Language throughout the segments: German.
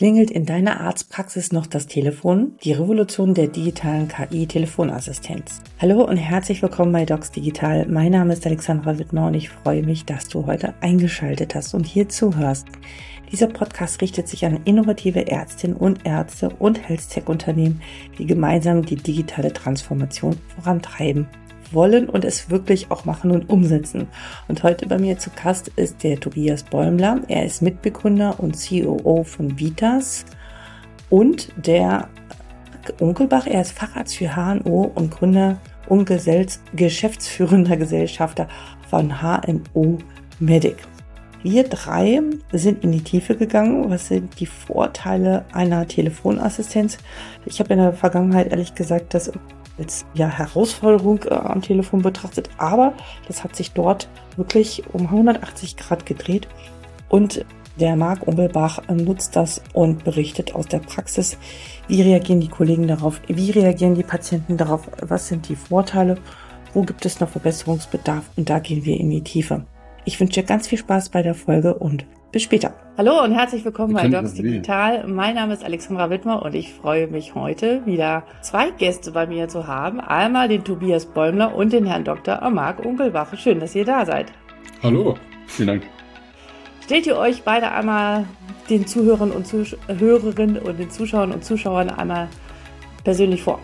Klingelt in deiner Arztpraxis noch das Telefon? Die Revolution der digitalen KI-Telefonassistenz. Hallo und herzlich willkommen bei Docs Digital. Mein Name ist Alexandra Wittmer und ich freue mich, dass du heute eingeschaltet hast und hier zuhörst. Dieser Podcast richtet sich an innovative Ärztinnen und Ärzte und Health-Tech-Unternehmen, die gemeinsam die digitale Transformation vorantreiben wollen und es wirklich auch machen und umsetzen. Und heute bei mir zu Gast ist der Tobias Bäumler. Er ist Mitbegründer und COO von Vitas und der Unkelbach. Er ist Facharzt für HNO und Gründer und geschäftsführender Gesellschafter von HNO Medic. Wir drei sind in die Tiefe gegangen. Was sind die Vorteile einer Telefonassistenz? Ich habe in der Vergangenheit ehrlich gesagt das als ja, Herausforderung äh, am Telefon betrachtet, aber das hat sich dort wirklich um 180 Grad gedreht. Und der Marc Umbelbach äh, nutzt das und berichtet aus der Praxis, wie reagieren die Kollegen darauf, wie reagieren die Patienten darauf, was sind die Vorteile, wo gibt es noch Verbesserungsbedarf? Und da gehen wir in die Tiefe. Ich wünsche dir ganz viel Spaß bei der Folge und bis später. Hallo und herzlich willkommen bei Docs Digital. Mein Name ist Alexandra Wittmer und ich freue mich heute wieder zwei Gäste bei mir zu haben. Einmal den Tobias Bäumler und den Herrn Dr. Marc Unkelbach. Schön, dass ihr da seid. Hallo, vielen Dank. Stellt ihr euch beide einmal den Zuhörern und Zuhörerinnen und den Zuschauern und Zuschauern einmal persönlich vor.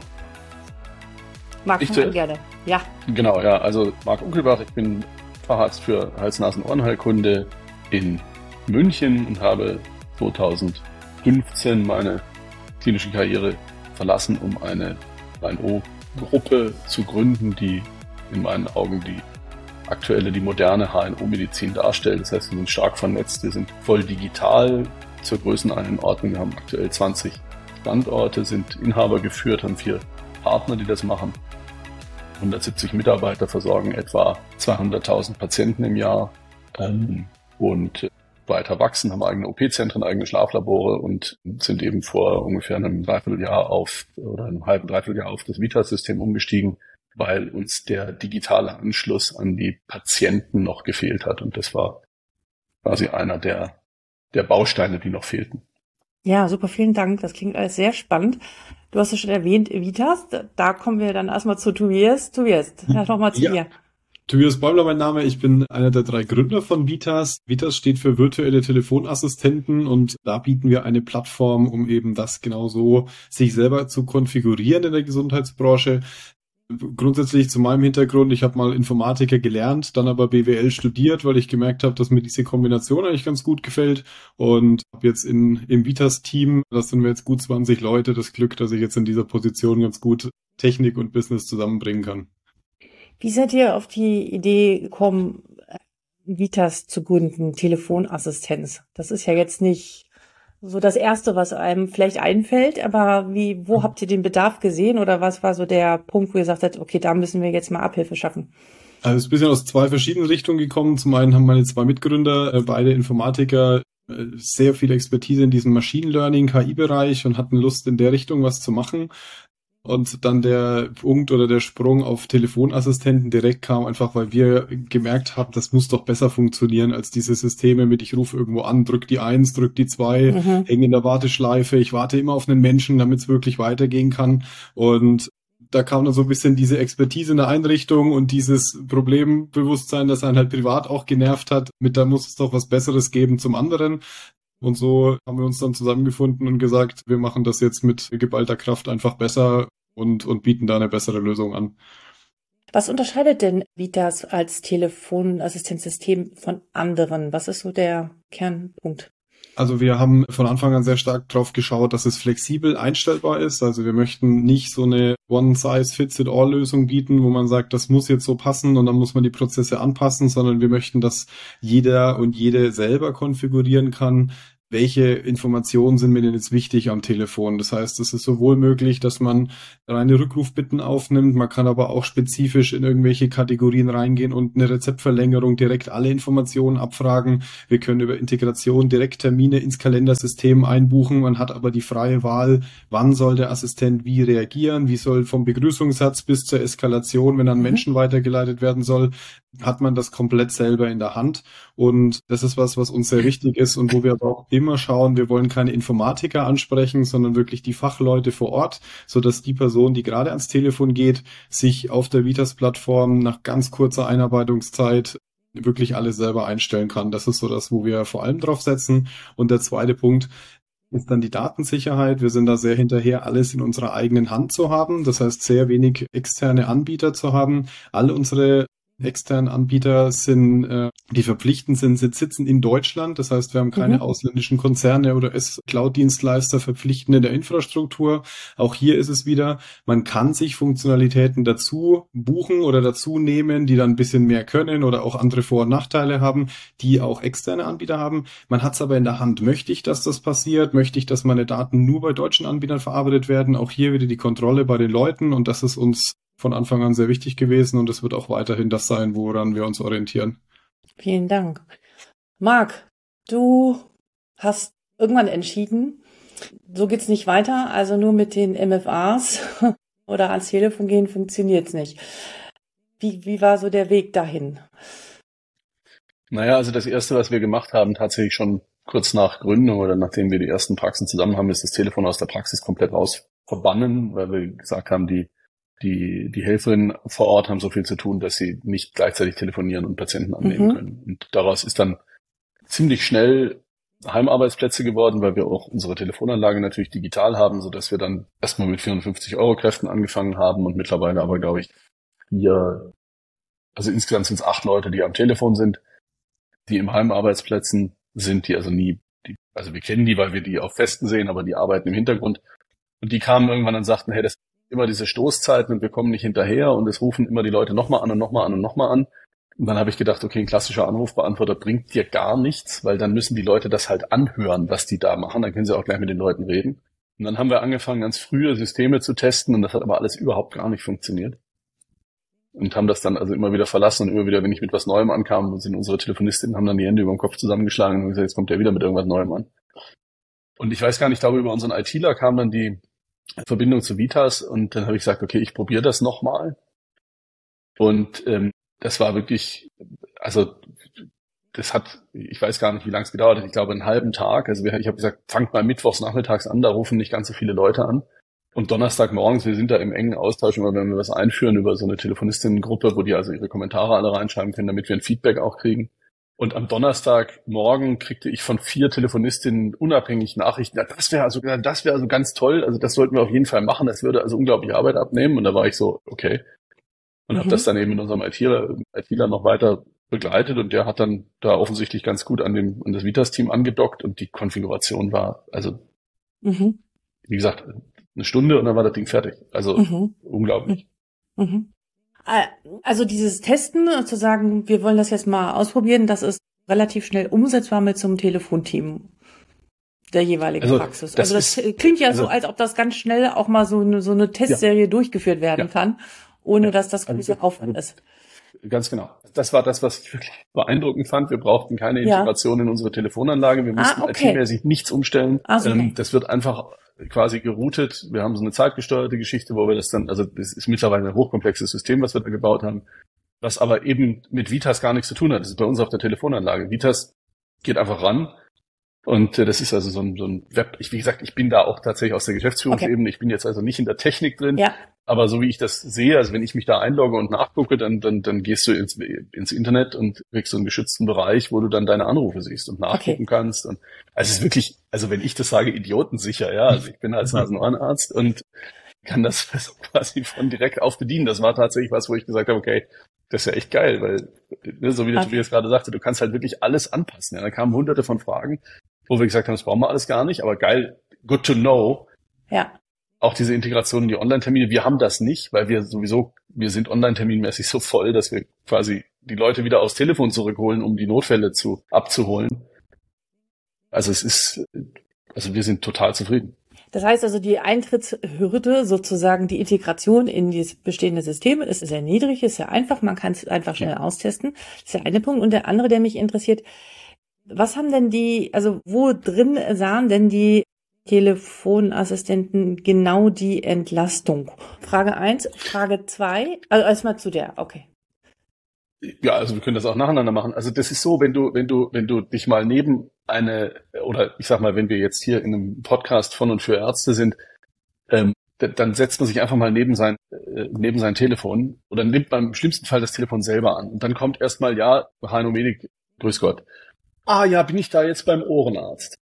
Marc, ich gerne. Ja. Genau, ja. Also Marc Unkelbach, ich bin Facharzt für Hals-Nasen-Ohrenheilkunde in München und habe 2015 meine klinische Karriere verlassen, um eine HNO-Gruppe zu gründen, die in meinen Augen die aktuelle, die moderne HNO-Medizin darstellt. Das heißt, wir sind stark vernetzt, wir sind voll digital zur Größeneinordnung. Wir haben aktuell 20 Standorte, sind Inhaber geführt, haben vier Partner, die das machen. 170 Mitarbeiter versorgen etwa 200.000 Patienten im Jahr ähm, und weiter wachsen, haben eigene OP-Zentren, eigene Schlaflabore und sind eben vor ungefähr einem Dreivierteljahr auf oder einem halben Dreivierteljahr auf das Vita-System umgestiegen, weil uns der digitale Anschluss an die Patienten noch gefehlt hat. Und das war quasi einer der, der Bausteine, die noch fehlten. Ja, super, vielen Dank. Das klingt alles sehr spannend. Du hast es schon erwähnt, Vitas. Da kommen wir dann erstmal zu Tobias. Tobias, nochmal zu ja. dir. Tobias Bäumler mein Name, ich bin einer der drei Gründer von Vitas. Vitas steht für virtuelle Telefonassistenten und da bieten wir eine Plattform, um eben das genauso sich selber zu konfigurieren in der Gesundheitsbranche. Grundsätzlich zu meinem Hintergrund, ich habe mal Informatiker gelernt, dann aber BWL studiert, weil ich gemerkt habe, dass mir diese Kombination eigentlich ganz gut gefällt und habe jetzt in, im Vitas-Team, das sind wir jetzt gut 20 Leute, das Glück, dass ich jetzt in dieser Position ganz gut Technik und Business zusammenbringen kann. Wie seid ihr auf die Idee gekommen, Vitas zu gründen, Telefonassistenz? Das ist ja jetzt nicht so das erste, was einem vielleicht einfällt, aber wie, wo habt ihr den Bedarf gesehen oder was war so der Punkt, wo ihr sagt habt, okay, da müssen wir jetzt mal Abhilfe schaffen? Also es ist ein bisschen aus zwei verschiedenen Richtungen gekommen. Zum einen haben meine zwei Mitgründer, äh, beide Informatiker, äh, sehr viel Expertise in diesem Machine Learning, KI-Bereich und hatten Lust in der Richtung was zu machen. Und dann der Punkt oder der Sprung auf Telefonassistenten direkt kam, einfach weil wir gemerkt haben, das muss doch besser funktionieren als diese Systeme mit ich rufe irgendwo an, drück die eins, drück die zwei, mhm. hänge in der Warteschleife, ich warte immer auf einen Menschen, damit es wirklich weitergehen kann. Und da kam dann so ein bisschen diese Expertise in der Einrichtung und dieses Problembewusstsein, das einen halt privat auch genervt hat, mit da muss es doch was Besseres geben zum anderen. Und so haben wir uns dann zusammengefunden und gesagt, wir machen das jetzt mit geballter Kraft einfach besser und, und bieten da eine bessere Lösung an. Was unterscheidet denn Vitas als Telefonassistenzsystem von anderen? Was ist so der Kernpunkt? Also wir haben von Anfang an sehr stark drauf geschaut, dass es flexibel einstellbar ist. Also wir möchten nicht so eine One-Size-Fits-it-all-Lösung bieten, wo man sagt, das muss jetzt so passen und dann muss man die Prozesse anpassen, sondern wir möchten, dass jeder und jede selber konfigurieren kann, welche Informationen sind mir denn jetzt wichtig am Telefon. Das heißt, es ist sowohl möglich, dass man reine Rückrufbitten aufnimmt, man kann aber auch spezifisch in irgendwelche Kategorien reingehen und eine Rezeptverlängerung direkt alle Informationen abfragen. Wir können über Integration direkt Termine ins Kalendersystem einbuchen. Man hat aber die freie Wahl, wann soll der Assistent wie reagieren, wie soll vom Begrüßungssatz bis zur Eskalation, wenn an mhm. Menschen weitergeleitet werden soll, hat man das komplett selber in der Hand. Und das ist was, was uns sehr wichtig ist und wo wir aber auch immer schauen, wir wollen keine Informatiker ansprechen, sondern wirklich die Fachleute vor Ort, so dass die Person, die gerade ans Telefon geht, sich auf der Vitas-Plattform nach ganz kurzer Einarbeitungszeit wirklich alles selber einstellen kann. Das ist so das, wo wir vor allem drauf setzen. Und der zweite Punkt, ist dann die Datensicherheit. Wir sind da sehr hinterher, alles in unserer eigenen Hand zu haben. Das heißt, sehr wenig externe Anbieter zu haben. All unsere externen Anbieter sind, äh, die verpflichtend sind, sitzen in Deutschland. Das heißt, wir haben keine mhm. ausländischen Konzerne oder Cloud-Dienstleister verpflichtend in der Infrastruktur. Auch hier ist es wieder, man kann sich Funktionalitäten dazu buchen oder dazu nehmen, die dann ein bisschen mehr können oder auch andere Vor- und Nachteile haben, die auch externe Anbieter haben. Man hat es aber in der Hand. Möchte ich, dass das passiert? Möchte ich, dass meine Daten nur bei deutschen Anbietern verarbeitet werden? Auch hier wieder die Kontrolle bei den Leuten und das ist uns von Anfang an sehr wichtig gewesen und es wird auch weiterhin das sein, woran wir uns orientieren. Vielen Dank. Marc, du hast irgendwann entschieden, so geht's nicht weiter, also nur mit den MFAs oder ans Telefon gehen funktioniert's nicht. Wie, wie war so der Weg dahin? Naja, also das erste, was wir gemacht haben, tatsächlich schon kurz nach Gründung oder nachdem wir die ersten Praxen zusammen haben, ist das Telefon aus der Praxis komplett raus verbannen, weil wir gesagt haben, die die, die Helferinnen vor Ort haben so viel zu tun, dass sie nicht gleichzeitig telefonieren und Patienten annehmen mhm. können. Und daraus ist dann ziemlich schnell Heimarbeitsplätze geworden, weil wir auch unsere Telefonanlage natürlich digital haben, so dass wir dann erstmal mit 450 Euro Kräften angefangen haben und mittlerweile aber, glaube ich, vier, also insgesamt sind es acht Leute, die am Telefon sind, die im Heimarbeitsplätzen sind, die also nie, die, also wir kennen die, weil wir die auf Festen sehen, aber die arbeiten im Hintergrund. Und die kamen irgendwann und sagten, hey, das immer diese Stoßzeiten und wir kommen nicht hinterher und es rufen immer die Leute nochmal an und nochmal an und nochmal an. Und dann habe ich gedacht, okay, ein klassischer Anrufbeantworter bringt dir gar nichts, weil dann müssen die Leute das halt anhören, was die da machen. Dann können sie auch gleich mit den Leuten reden. Und dann haben wir angefangen, ganz frühe Systeme zu testen und das hat aber alles überhaupt gar nicht funktioniert. Und haben das dann also immer wieder verlassen und immer wieder, wenn ich mit was Neuem ankam, sind unsere Telefonistinnen, haben dann die Hände über den Kopf zusammengeschlagen und gesagt, jetzt kommt der wieder mit irgendwas Neuem an. Und ich weiß gar nicht, ich glaube, über unseren ITler kam dann die, Verbindung zu Vitas und dann habe ich gesagt, okay, ich probiere das nochmal. Und ähm, das war wirklich, also das hat, ich weiß gar nicht, wie lange es gedauert hat, ich glaube einen halben Tag. Also ich habe gesagt, fangt mal mittwochs nachmittags an, da rufen nicht ganz so viele Leute an. Und Donnerstagmorgens, wir sind da im engen Austausch immer, wenn wir was einführen über so eine Telefonistinnengruppe, wo die also ihre Kommentare alle reinschreiben können, damit wir ein Feedback auch kriegen. Und am Donnerstagmorgen kriegte ich von vier Telefonistinnen unabhängig Nachrichten. Das wäre also, das wäre also ganz toll. Also das sollten wir auf jeden Fall machen. Das würde also unglaubliche Arbeit abnehmen. Und da war ich so, okay. Und mhm. habe das dann eben mit unserem ITler, ITler noch weiter begleitet. Und der hat dann da offensichtlich ganz gut an dem, an das Vitas-Team angedockt. Und die Konfiguration war, also, mhm. wie gesagt, eine Stunde und dann war das Ding fertig. Also mhm. unglaublich. Mhm. Äh, also dieses Testen, zu sagen, wir wollen das jetzt mal ausprobieren, das ist relativ schnell umsetzbar mit so einem Telefonteam der jeweiligen also, Praxis. Das also das ist, klingt ja also, so, als ob das ganz schnell auch mal so eine, so eine Testserie ja. durchgeführt werden ja. kann, ohne ja. dass das große also, Aufwand ist. Ganz genau. Das war das, was ich wirklich beeindruckend fand. Wir brauchten keine Integration in unsere Telefonanlage. Wir ah, mussten ah, okay. IT-mäßig nichts umstellen. Ah, okay. ähm, das wird einfach quasi geroutet. Wir haben so eine zeitgesteuerte Geschichte, wo wir das dann, also das ist mittlerweile ein hochkomplexes System, was wir da gebaut haben, was aber eben mit Vitas gar nichts zu tun hat. Das ist bei uns auf der Telefonanlage. Vitas geht einfach ran und äh, das ist also so ein, so ein Web. Ich, wie gesagt, ich bin da auch tatsächlich aus der Geschäftsführungsebene. Okay. Ich bin jetzt also nicht in der Technik drin. Ja. Aber so wie ich das sehe, also wenn ich mich da einlogge und nachgucke, dann, dann, dann gehst du ins, ins Internet und kriegst so einen geschützten Bereich, wo du dann deine Anrufe siehst und nachgucken okay. kannst. Und also es ist wirklich, also wenn ich das sage, idiotensicher, ja. Also ich bin als Nasenohrenarzt und kann das quasi von direkt auf bedienen. Das war tatsächlich was, wo ich gesagt habe, okay, das ist ja echt geil, weil, ne, so wie der okay. Tobias gerade sagte, du kannst halt wirklich alles anpassen. Ja, da kamen hunderte von Fragen wo wir gesagt haben, das brauchen wir alles gar nicht, aber geil, good to know. Ja. Auch diese Integration in die Online-Termine, wir haben das nicht, weil wir sowieso, wir sind online-terminmäßig so voll, dass wir quasi die Leute wieder aufs Telefon zurückholen, um die Notfälle zu abzuholen. Also es ist, also wir sind total zufrieden. Das heißt also, die Eintrittshürde, sozusagen die Integration in das bestehende System, ist sehr niedrig, ist sehr einfach, man kann es einfach schnell ja. austesten. Das ist der eine Punkt. Und der andere, der mich interessiert, was haben denn die, also wo drin sahen denn die Telefonassistenten genau die Entlastung? Frage eins, Frage zwei, also erstmal zu der, okay. Ja, also wir können das auch nacheinander machen. Also das ist so, wenn du, wenn du, wenn du dich mal neben eine, oder ich sag mal, wenn wir jetzt hier in einem Podcast von und für Ärzte sind, ähm, dann setzt man sich einfach mal neben sein, äh, neben sein Telefon oder nimmt beim schlimmsten Fall das Telefon selber an. Und dann kommt erstmal, ja, Heino Medik, grüß Gott. Ah ja, bin ich da jetzt beim Ohrenarzt?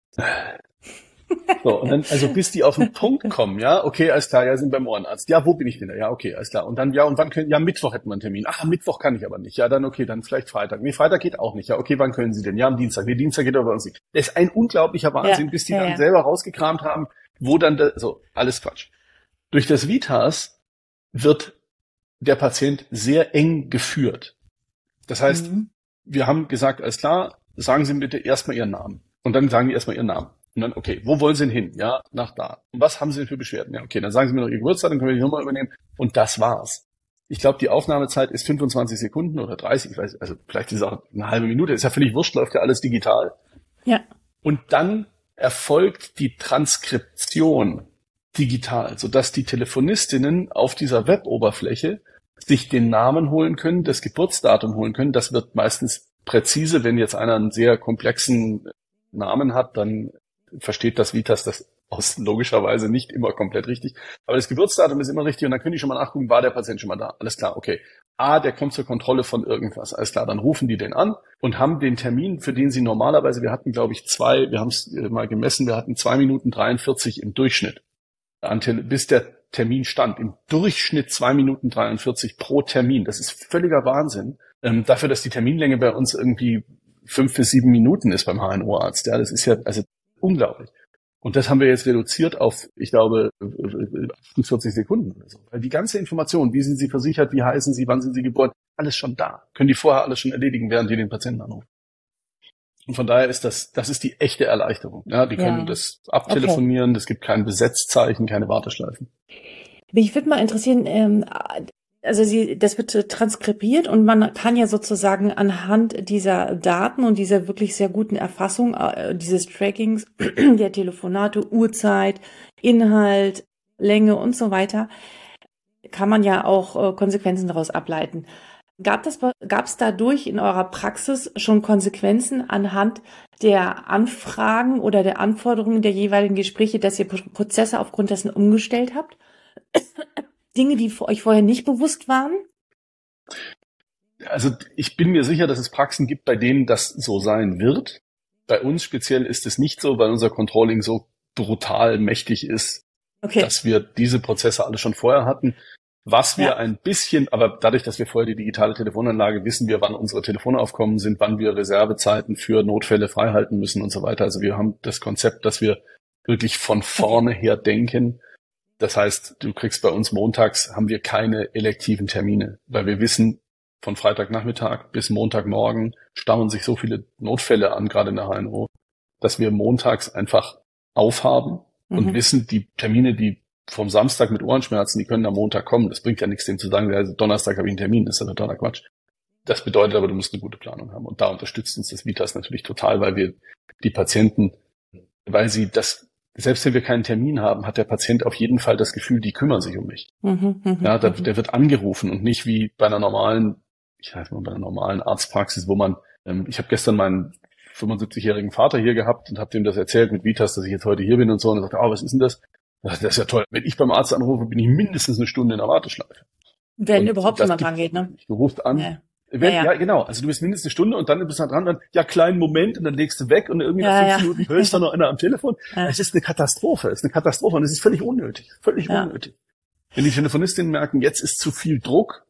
So, und dann, also bis die auf den Punkt kommen, ja, okay, alles klar, ja, sind beim Ohrenarzt. Ja, wo bin ich denn da? Ja, okay, alles klar. Und dann, ja, und wann können, ja, Mittwoch hätten wir einen Termin. Ach, Mittwoch kann ich aber nicht. Ja, dann okay, dann vielleicht Freitag. Nee, Freitag geht auch nicht. Ja, okay, wann können Sie denn? Ja, am Dienstag. Nee, Dienstag geht aber bei uns nicht. Das ist ein unglaublicher Wahnsinn, ja, bis die ja, dann ja. selber rausgekramt haben, wo dann, da, so, alles Quatsch. Durch das Vitas wird der Patient sehr eng geführt. Das heißt, mhm. wir haben gesagt, alles klar, sagen Sie bitte erstmal Ihren Namen. Und dann sagen die erstmal Ihren Namen. Und dann, okay, wo wollen Sie denn hin? Ja, nach da. Und was haben Sie denn für Beschwerden? Ja, okay, dann sagen Sie mir noch Ihr Geburtstag, dann können wir die Nummer übernehmen. Und das war's. Ich glaube, die Aufnahmezeit ist 25 Sekunden oder 30, ich weiß, also vielleicht ist es auch eine halbe Minute, ist ja völlig wurscht, läuft ja alles digital. Ja. Und dann erfolgt die Transkription digital, sodass die Telefonistinnen auf dieser Web-Oberfläche sich den Namen holen können, das Geburtsdatum holen können. Das wird meistens präzise, wenn jetzt einer einen sehr komplexen Namen hat, dann versteht das Vitas das aus logischerweise nicht immer komplett richtig. Aber das Geburtsdatum ist immer richtig und dann können die schon mal nachgucken, war der Patient schon mal da? Alles klar, okay. Ah, der kommt zur Kontrolle von irgendwas. Alles klar, dann rufen die den an und haben den Termin, für den sie normalerweise, wir hatten glaube ich zwei, wir haben es mal gemessen, wir hatten zwei Minuten 43 im Durchschnitt, bis der Termin stand. Im Durchschnitt zwei Minuten 43 pro Termin. Das ist völliger Wahnsinn. Ähm, dafür, dass die Terminlänge bei uns irgendwie fünf bis sieben Minuten ist beim HNO-Arzt. Ja, das ist ja, also unglaublich. Und das haben wir jetzt reduziert auf, ich glaube, 48 Sekunden oder so. Weil die ganze Information, wie sind Sie versichert, wie heißen Sie, wann sind Sie geboren, alles schon da. Können die vorher alles schon erledigen, während die den Patienten anrufen. Und von daher ist das, das ist die echte Erleichterung. Ja, die können ja. das abtelefonieren, es okay. gibt kein Besetzzeichen, keine Warteschleifen. Mich würde mal interessieren, ähm, also sie, das wird transkribiert und man kann ja sozusagen anhand dieser Daten und dieser wirklich sehr guten Erfassung äh, dieses Trackings der Telefonate, Uhrzeit, Inhalt, Länge und so weiter, kann man ja auch äh, Konsequenzen daraus ableiten. Gab es dadurch in eurer Praxis schon Konsequenzen anhand der Anfragen oder der Anforderungen der jeweiligen Gespräche, dass ihr Prozesse aufgrund dessen umgestellt habt? Dinge, die für euch vorher nicht bewusst waren? Also ich bin mir sicher, dass es Praxen gibt, bei denen das so sein wird. Bei uns speziell ist es nicht so, weil unser Controlling so brutal mächtig ist, okay. dass wir diese Prozesse alle schon vorher hatten. Was wir ja. ein bisschen, aber dadurch, dass wir vorher die digitale Telefonanlage wissen wir, wann unsere Telefonaufkommen sind, wann wir Reservezeiten für Notfälle freihalten müssen und so weiter. Also wir haben das Konzept, dass wir wirklich von vorne her denken das heißt, du kriegst bei uns montags haben wir keine elektiven Termine, weil wir wissen, von Freitagnachmittag bis Montagmorgen stauen sich so viele Notfälle an, gerade in der HNO, dass wir montags einfach aufhaben mhm. und wissen, die Termine, die vom Samstag mit Ohrenschmerzen, die können am Montag kommen. Das bringt ja nichts, dem zu sagen, also Donnerstag habe ich einen Termin, das ist ja totaler Quatsch. Das bedeutet aber, du musst eine gute Planung haben. Und da unterstützt uns das Vitas natürlich total, weil wir die Patienten, weil sie das selbst wenn wir keinen Termin haben, hat der Patient auf jeden Fall das Gefühl, die kümmern sich um mich. Mhm, mh, ja, der, mhm. der, wird angerufen und nicht wie bei einer normalen, ich sag mal, bei einer normalen Arztpraxis, wo man, ähm, ich habe gestern meinen 75-jährigen Vater hier gehabt und habe dem das erzählt mit Vitas, dass ich jetzt heute hier bin und so und er sagte, oh, was ist denn das? Das ist ja toll. Wenn ich beim Arzt anrufe, bin ich mindestens eine Stunde in der Warteschleife. Wenn und überhaupt jemand rangeht, ne? Du rufst an, ja. Wenn, ja, ja. ja, genau. Also du bist mindestens eine Stunde und dann bist du dran, dann, ja, kleinen Moment und dann legst du weg und irgendwie nach fünf Minuten hörst du noch einer am Telefon. Es ist eine Katastrophe. Es ist eine Katastrophe und es ist völlig unnötig. Völlig unnötig. Wenn die Telefonistinnen merken, jetzt ist zu viel Druck,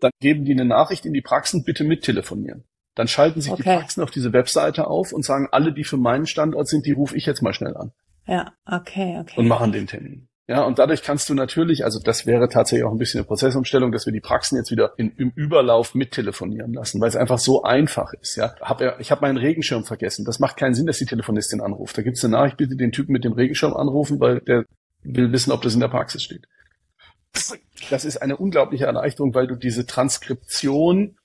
dann geben die eine Nachricht in die Praxen, bitte mittelefonieren. Dann schalten sich okay. die Praxen auf diese Webseite auf und sagen, alle, die für meinen Standort sind, die rufe ich jetzt mal schnell an. Ja, okay, okay. Und machen den Termin. Ja, und dadurch kannst du natürlich, also das wäre tatsächlich auch ein bisschen eine Prozessumstellung, dass wir die Praxen jetzt wieder in, im Überlauf mittelefonieren lassen, weil es einfach so einfach ist. Ja, hab, ich habe meinen Regenschirm vergessen. Das macht keinen Sinn, dass die Telefonistin anruft. Da gibt's eine Nachricht, bitte den Typen mit dem Regenschirm anrufen, weil der will wissen, ob das in der Praxis steht. Das ist eine unglaubliche Erleichterung, weil du diese Transkription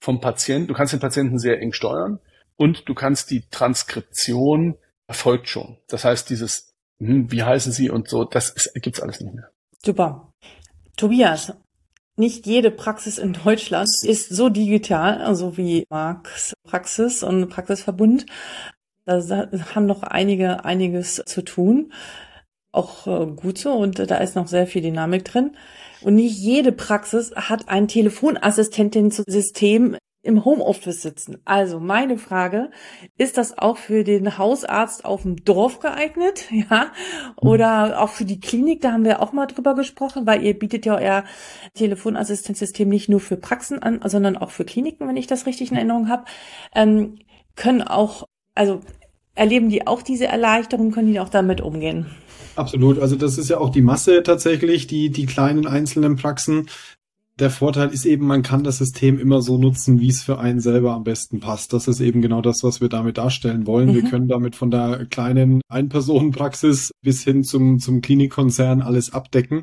vom Patienten, du kannst den Patienten sehr eng steuern und du kannst die Transkription erfolgt schon. Das heißt, dieses hm, wie heißen sie und so, das ist, gibt's alles nicht mehr. Super. Tobias, nicht jede Praxis in Deutschland ist so digital, also wie Marx Praxis und Praxisverbund. Da haben noch einige einiges zu tun. Auch äh, gut so und da ist noch sehr viel Dynamik drin. Und nicht jede Praxis hat ein Telefonassistentensystem im Homeoffice sitzen. Also meine Frage, ist das auch für den Hausarzt auf dem Dorf geeignet? Ja, oder auch für die Klinik, da haben wir auch mal drüber gesprochen, weil ihr bietet ja euer Telefonassistenzsystem nicht nur für Praxen an, sondern auch für Kliniken, wenn ich das richtig in Erinnerung habe. Ähm, können auch, also erleben die auch diese Erleichterung, können die auch damit umgehen? Absolut. Also das ist ja auch die Masse tatsächlich, die, die kleinen einzelnen Praxen der Vorteil ist eben, man kann das System immer so nutzen, wie es für einen selber am besten passt. Das ist eben genau das, was wir damit darstellen wollen. Mhm. Wir können damit von der kleinen Ein-Personen-Praxis bis hin zum, zum Klinikkonzern alles abdecken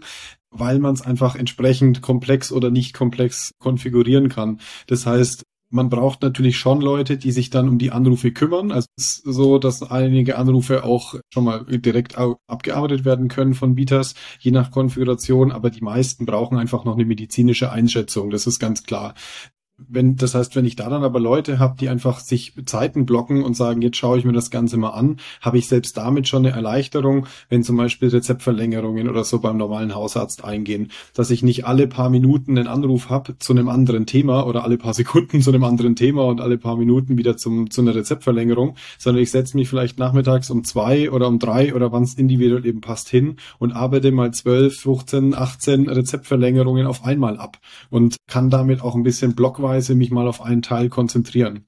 weil man es einfach entsprechend komplex oder nicht komplex konfigurieren kann. Das heißt, man braucht natürlich schon Leute, die sich dann um die Anrufe kümmern. Also es ist so, dass einige Anrufe auch schon mal direkt abgearbeitet werden können von Bieters, je nach Konfiguration, aber die meisten brauchen einfach noch eine medizinische Einschätzung. Das ist ganz klar wenn, das heißt, wenn ich da dann aber Leute habe, die einfach sich Zeiten blocken und sagen, jetzt schaue ich mir das Ganze mal an, habe ich selbst damit schon eine Erleichterung, wenn zum Beispiel Rezeptverlängerungen oder so beim normalen Hausarzt eingehen, dass ich nicht alle paar Minuten einen Anruf habe zu einem anderen Thema oder alle paar Sekunden zu einem anderen Thema und alle paar Minuten wieder zum, zu einer Rezeptverlängerung, sondern ich setze mich vielleicht nachmittags um zwei oder um drei oder wann es individuell eben passt hin und arbeite mal zwölf, 15, 18 Rezeptverlängerungen auf einmal ab und kann damit auch ein bisschen blockweise blockweise mich mal auf einen Teil konzentrieren.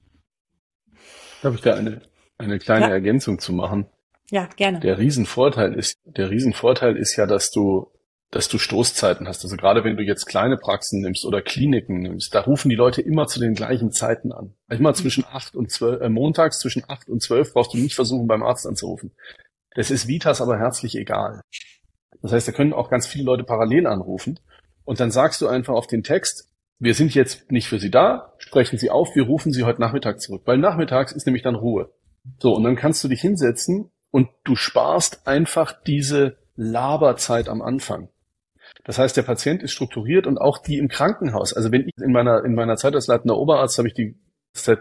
Darf ich da eine, eine kleine ja. Ergänzung zu machen? Ja, gerne. Der Riesenvorteil ist, der Riesenvorteil ist ja, dass du, dass du Stoßzeiten hast. Also gerade wenn du jetzt kleine Praxen nimmst oder Kliniken nimmst, da rufen die Leute immer zu den gleichen Zeiten an. Immer zwischen acht und zwölf, äh, montags zwischen acht und zwölf brauchst du nicht versuchen, beim Arzt anzurufen. Das ist Vitas aber herzlich egal. Das heißt, da können auch ganz viele Leute parallel anrufen. Und dann sagst du einfach auf den Text, wir sind jetzt nicht für Sie da, sprechen Sie auf, wir rufen Sie heute Nachmittag zurück, weil nachmittags ist nämlich dann Ruhe. So, und dann kannst du dich hinsetzen und du sparst einfach diese Laberzeit am Anfang. Das heißt, der Patient ist strukturiert und auch die im Krankenhaus. Also wenn ich in meiner, in meiner Zeit als leitender Oberarzt habe ich die,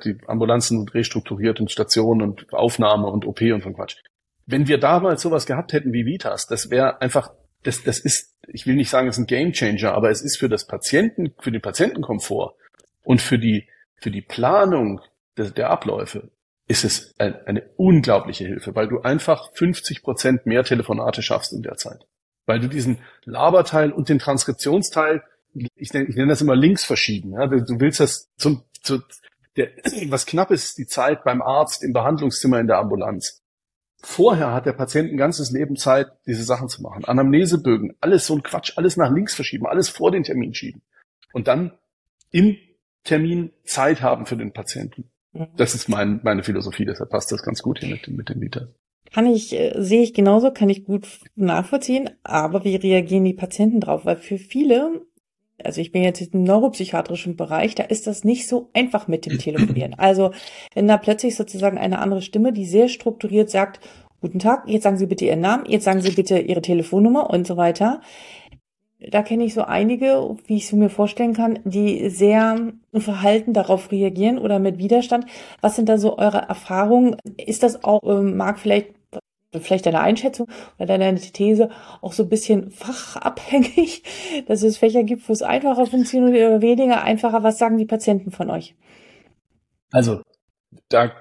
die Ambulanzen restrukturiert und Stationen und Aufnahme und OP und von Quatsch. Wenn wir damals sowas gehabt hätten wie Vitas, das wäre einfach das, das ist, ich will nicht sagen, es ist ein Gamechanger, aber es ist für das Patienten, für den Patientenkomfort und für die, für die Planung der, der Abläufe ist es ein, eine unglaubliche Hilfe, weil du einfach 50 Prozent mehr Telefonate schaffst in der Zeit. Weil du diesen Laberteil und den Transkriptionsteil, ich nenne, ich nenne das immer links verschieben. Ja? Du, du willst das zum, zu, der, was knapp ist, die Zeit beim Arzt im Behandlungszimmer in der Ambulanz. Vorher hat der Patient ein ganzes Leben Zeit, diese Sachen zu machen. Anamnesebögen, alles so ein Quatsch, alles nach links verschieben, alles vor den Termin schieben. Und dann im Termin Zeit haben für den Patienten. Mhm. Das ist mein, meine Philosophie, deshalb passt das ganz gut hier mit, mit den Mietern. Kann ich, äh, sehe ich genauso, kann ich gut nachvollziehen, aber wie reagieren die Patienten drauf? Weil für viele also ich bin jetzt im neuropsychiatrischen Bereich, da ist das nicht so einfach mit dem Telefonieren. Also wenn da plötzlich sozusagen eine andere Stimme, die sehr strukturiert sagt, guten Tag, jetzt sagen Sie bitte Ihren Namen, jetzt sagen Sie bitte Ihre Telefonnummer und so weiter. Da kenne ich so einige, wie ich es mir vorstellen kann, die sehr verhalten darauf reagieren oder mit Widerstand. Was sind da so eure Erfahrungen? Ist das auch, ähm, mag vielleicht vielleicht deine Einschätzung oder deine These auch so ein bisschen fachabhängig, dass es Fächer gibt, wo es einfacher funktioniert oder weniger einfacher. Was sagen die Patienten von euch? Also, da,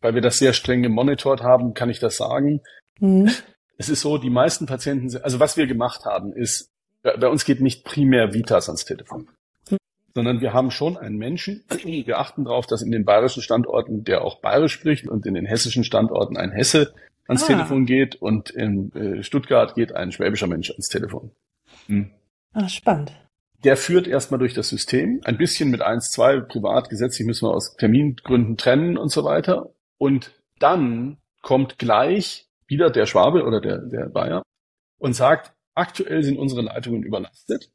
weil wir das sehr streng gemonitort haben, kann ich das sagen. Mhm. Es ist so, die meisten Patienten, also was wir gemacht haben, ist, bei uns geht nicht primär Vitas ans Telefon sondern wir haben schon einen Menschen. Wir achten darauf, dass in den bayerischen Standorten der auch bayerisch spricht und in den hessischen Standorten ein Hesse ans ah. Telefon geht und in äh, Stuttgart geht ein schwäbischer Mensch ans Telefon. Hm. Ah, spannend. Der führt erstmal durch das System, ein bisschen mit eins, zwei privat, gesetzlich müssen wir aus Termingründen trennen und so weiter. Und dann kommt gleich wieder der Schwabe oder der, der Bayer und sagt, aktuell sind unsere Leitungen überlastet.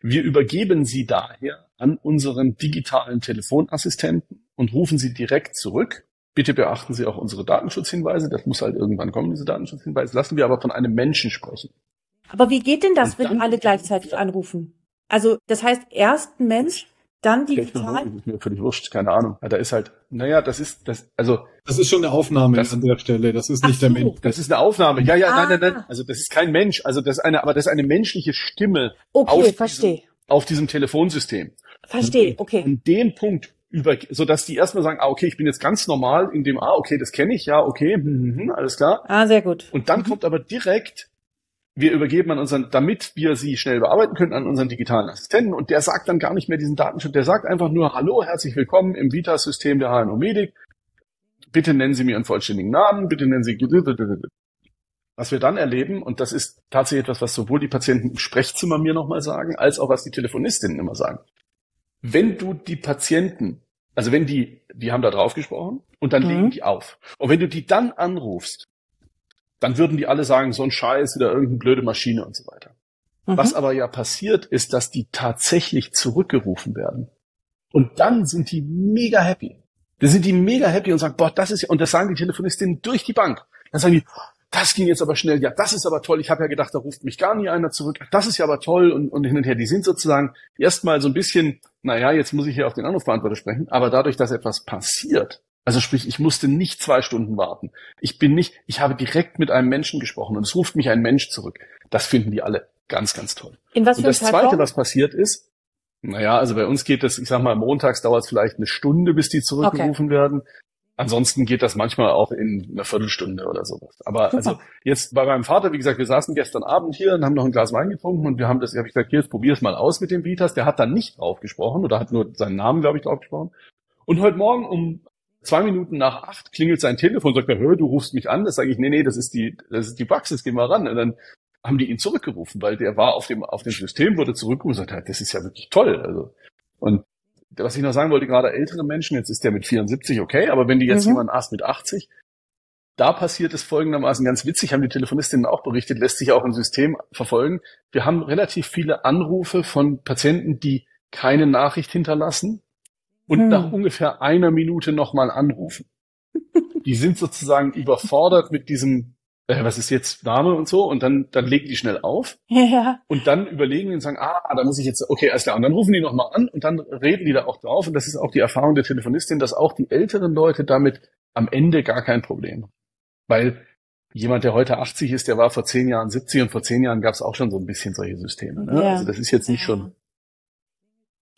Wir übergeben sie daher an unseren digitalen Telefonassistenten und rufen sie direkt zurück Bitte beachten Sie auch unsere Datenschutzhinweise. Das muss halt irgendwann kommen, diese Datenschutzhinweise. Lassen wir aber von einem Menschen sprechen. Aber wie geht denn das, wenn alle gleichzeitig anrufen? Also das heißt, erst ein Mensch, dann digital. Technologie ist mir völlig wurscht, keine Ahnung. Da ist halt, naja, das ist, das, also. Das ist schon eine Aufnahme das, an der Stelle. Das ist nicht so. der Mensch. Das ist eine Aufnahme. Ja, ja, ah. nein, nein, nein. Also das ist kein Mensch. Also das ist eine, aber das ist eine menschliche Stimme. Okay, verstehe. Auf diesem Telefonsystem. Verstehe, okay. An dem Punkt über, so dass die erstmal sagen, ah, okay, ich bin jetzt ganz normal in dem, ah, okay, das kenne ich, ja, okay, hm, hm, hm, alles klar. Ah, sehr gut. Und dann mhm. kommt aber direkt wir übergeben an unseren, damit wir sie schnell bearbeiten können, an unseren digitalen Assistenten und der sagt dann gar nicht mehr diesen Datenschutz, der sagt einfach nur, hallo, herzlich willkommen im Vita-System der HNO Medic. Bitte nennen Sie mir Ihren vollständigen Namen, bitte nennen Sie, was wir dann erleben, und das ist tatsächlich etwas, was sowohl die Patienten im Sprechzimmer mir nochmal sagen, als auch was die Telefonistinnen immer sagen. Wenn du die Patienten, also wenn die, die haben da drauf gesprochen und dann mhm. legen die auf. Und wenn du die dann anrufst dann würden die alle sagen, so ein Scheiß, wieder irgendeine blöde Maschine und so weiter. Mhm. Was aber ja passiert, ist, dass die tatsächlich zurückgerufen werden. Und dann sind die mega happy. Dann sind die mega happy und sagen, boah, das ist ja, und das sagen die Telefonistinnen durch die Bank. Dann sagen die, das ging jetzt aber schnell, ja, das ist aber toll, ich habe ja gedacht, da ruft mich gar nie einer zurück, das ist ja aber toll und, und hin und her. Die sind sozusagen erstmal so ein bisschen, naja, jetzt muss ich hier auf den Anrufbeantworter sprechen, aber dadurch, dass etwas passiert, also sprich, ich musste nicht zwei Stunden warten. Ich bin nicht, ich habe direkt mit einem Menschen gesprochen und es ruft mich ein Mensch zurück. Das finden die alle ganz, ganz toll. In was und das Zweite, was passiert ist, naja, also bei uns geht das, ich sag mal, montags dauert es vielleicht eine Stunde, bis die zurückgerufen okay. werden. Ansonsten geht das manchmal auch in einer Viertelstunde oder sowas. Aber Super. also jetzt bei meinem Vater, wie gesagt, wir saßen gestern Abend hier und haben noch ein Glas Wein getrunken und wir haben das, habe ich gesagt, hier, jetzt probier es mal aus mit dem Vitas. Der hat dann nicht drauf gesprochen oder hat nur seinen Namen, glaube ich, drauf gesprochen. Und heute Morgen um zwei Minuten nach acht klingelt sein Telefon, sagt er, hör, du rufst mich an. Das sage ich, nee, nee, das ist die, das ist die Praxis, geh mal ran. Und dann haben die ihn zurückgerufen, weil der war auf dem, auf dem System, wurde zurückgerufen und sagt, das ist ja wirklich toll. Also, und was ich noch sagen wollte, gerade ältere Menschen, jetzt ist der mit 74 okay, aber wenn die jetzt mhm. jemanden aßt mit 80, da passiert es folgendermaßen ganz witzig, haben die Telefonistinnen auch berichtet, lässt sich auch im System verfolgen. Wir haben relativ viele Anrufe von Patienten, die keine Nachricht hinterlassen, und hm. nach ungefähr einer Minute nochmal anrufen. Die sind sozusagen überfordert mit diesem, äh, was ist jetzt Name und so, und dann, dann legen die schnell auf. Ja. Und dann überlegen die und sagen, ah, da muss ich jetzt, okay, alles klar. Und dann rufen die nochmal an und dann reden die da auch drauf. Und das ist auch die Erfahrung der Telefonistin, dass auch die älteren Leute damit am Ende gar kein Problem haben. Weil jemand, der heute 80 ist, der war vor zehn Jahren 70 und vor zehn Jahren gab es auch schon so ein bisschen solche Systeme. Ne? Ja. Also das ist jetzt nicht schon